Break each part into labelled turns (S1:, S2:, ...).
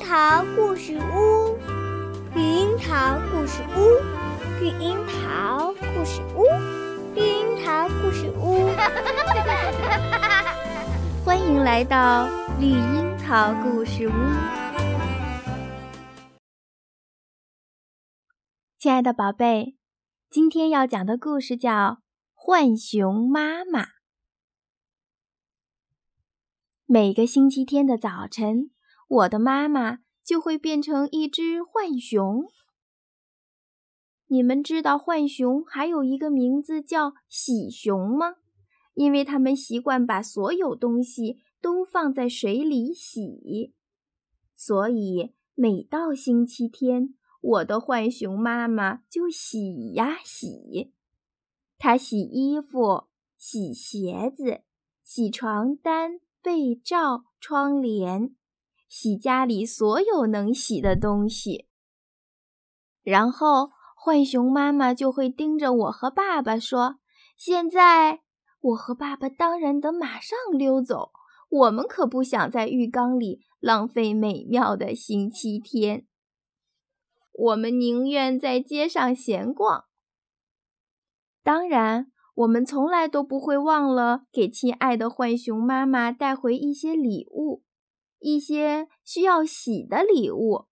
S1: 桃故事屋，绿樱桃故事屋，绿樱桃故事屋，绿樱桃故事屋。
S2: 欢迎来到绿樱桃故事屋，亲爱的宝贝，今天要讲的故事叫《浣熊妈妈》。每个星期天的早晨。我的妈妈就会变成一只浣熊。你们知道浣熊还有一个名字叫喜熊吗？因为它们习惯把所有东西都放在水里洗，所以每到星期天，我的浣熊妈妈就洗呀洗。她洗衣服、洗鞋子、洗床单、被罩、窗帘。洗家里所有能洗的东西，然后浣熊妈妈就会盯着我和爸爸说：“现在我和爸爸当然得马上溜走，我们可不想在浴缸里浪费美妙的星期天。我们宁愿在街上闲逛。当然，我们从来都不会忘了给亲爱的浣熊妈妈带回一些礼物。”一些需要洗的礼物，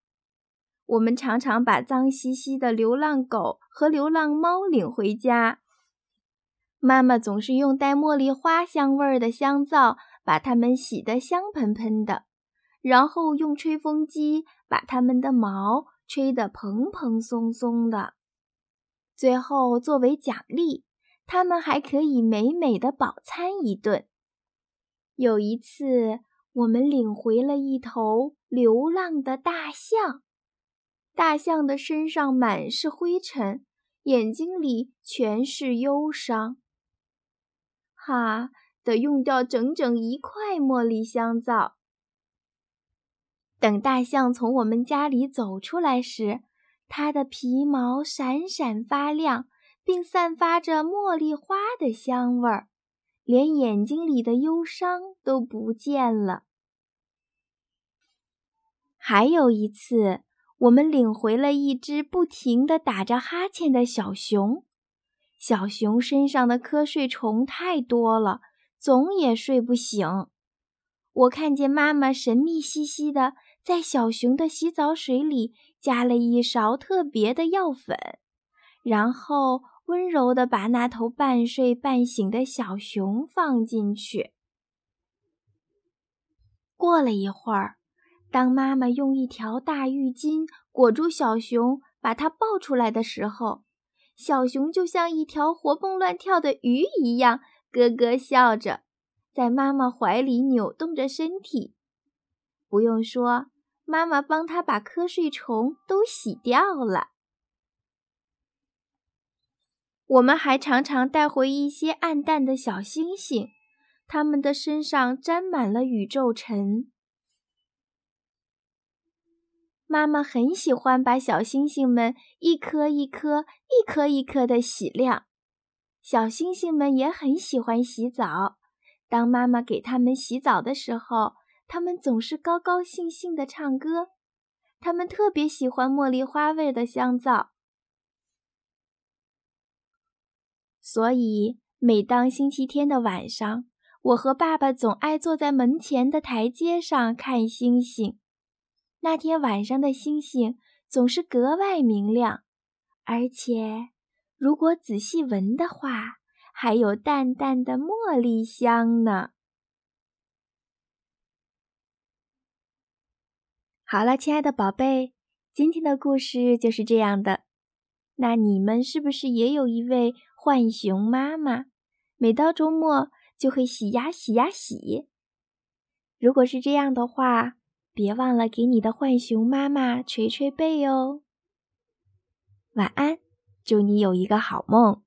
S2: 我们常常把脏兮兮的流浪狗和流浪猫领回家。妈妈总是用带茉莉花香味儿的香皂把它们洗得香喷喷的，然后用吹风机把它们的毛吹得蓬蓬松松的。最后，作为奖励，它们还可以美美的饱餐一顿。有一次。我们领回了一头流浪的大象，大象的身上满是灰尘，眼睛里全是忧伤。哈，得用掉整整一块茉莉香皂。等大象从我们家里走出来时，它的皮毛闪闪发亮，并散发着茉莉花的香味儿，连眼睛里的忧伤都不见了。还有一次，我们领回了一只不停地打着哈欠的小熊。小熊身上的瞌睡虫太多了，总也睡不醒。我看见妈妈神秘兮兮的在小熊的洗澡水里加了一勺特别的药粉，然后温柔地把那头半睡半醒的小熊放进去。过了一会儿。当妈妈用一条大浴巾裹住小熊，把它抱出来的时候，小熊就像一条活蹦乱跳的鱼一样，咯咯笑着，在妈妈怀里扭动着身体。不用说，妈妈帮它把瞌睡虫都洗掉了。我们还常常带回一些暗淡的小星星，它们的身上沾满了宇宙尘。妈妈很喜欢把小星星们一颗一颗、一颗一颗的洗亮。小星星们也很喜欢洗澡。当妈妈给它们洗澡的时候，它们总是高高兴兴地唱歌。它们特别喜欢茉莉花味的香皂，所以每当星期天的晚上，我和爸爸总爱坐在门前的台阶上看星星。那天晚上的星星总是格外明亮，而且如果仔细闻的话，还有淡淡的茉莉香呢。好了，亲爱的宝贝，今天的故事就是这样的。那你们是不是也有一位浣熊妈妈？每到周末就会洗呀洗呀洗。如果是这样的话，别忘了给你的浣熊妈妈捶捶背哦。晚安，祝你有一个好梦。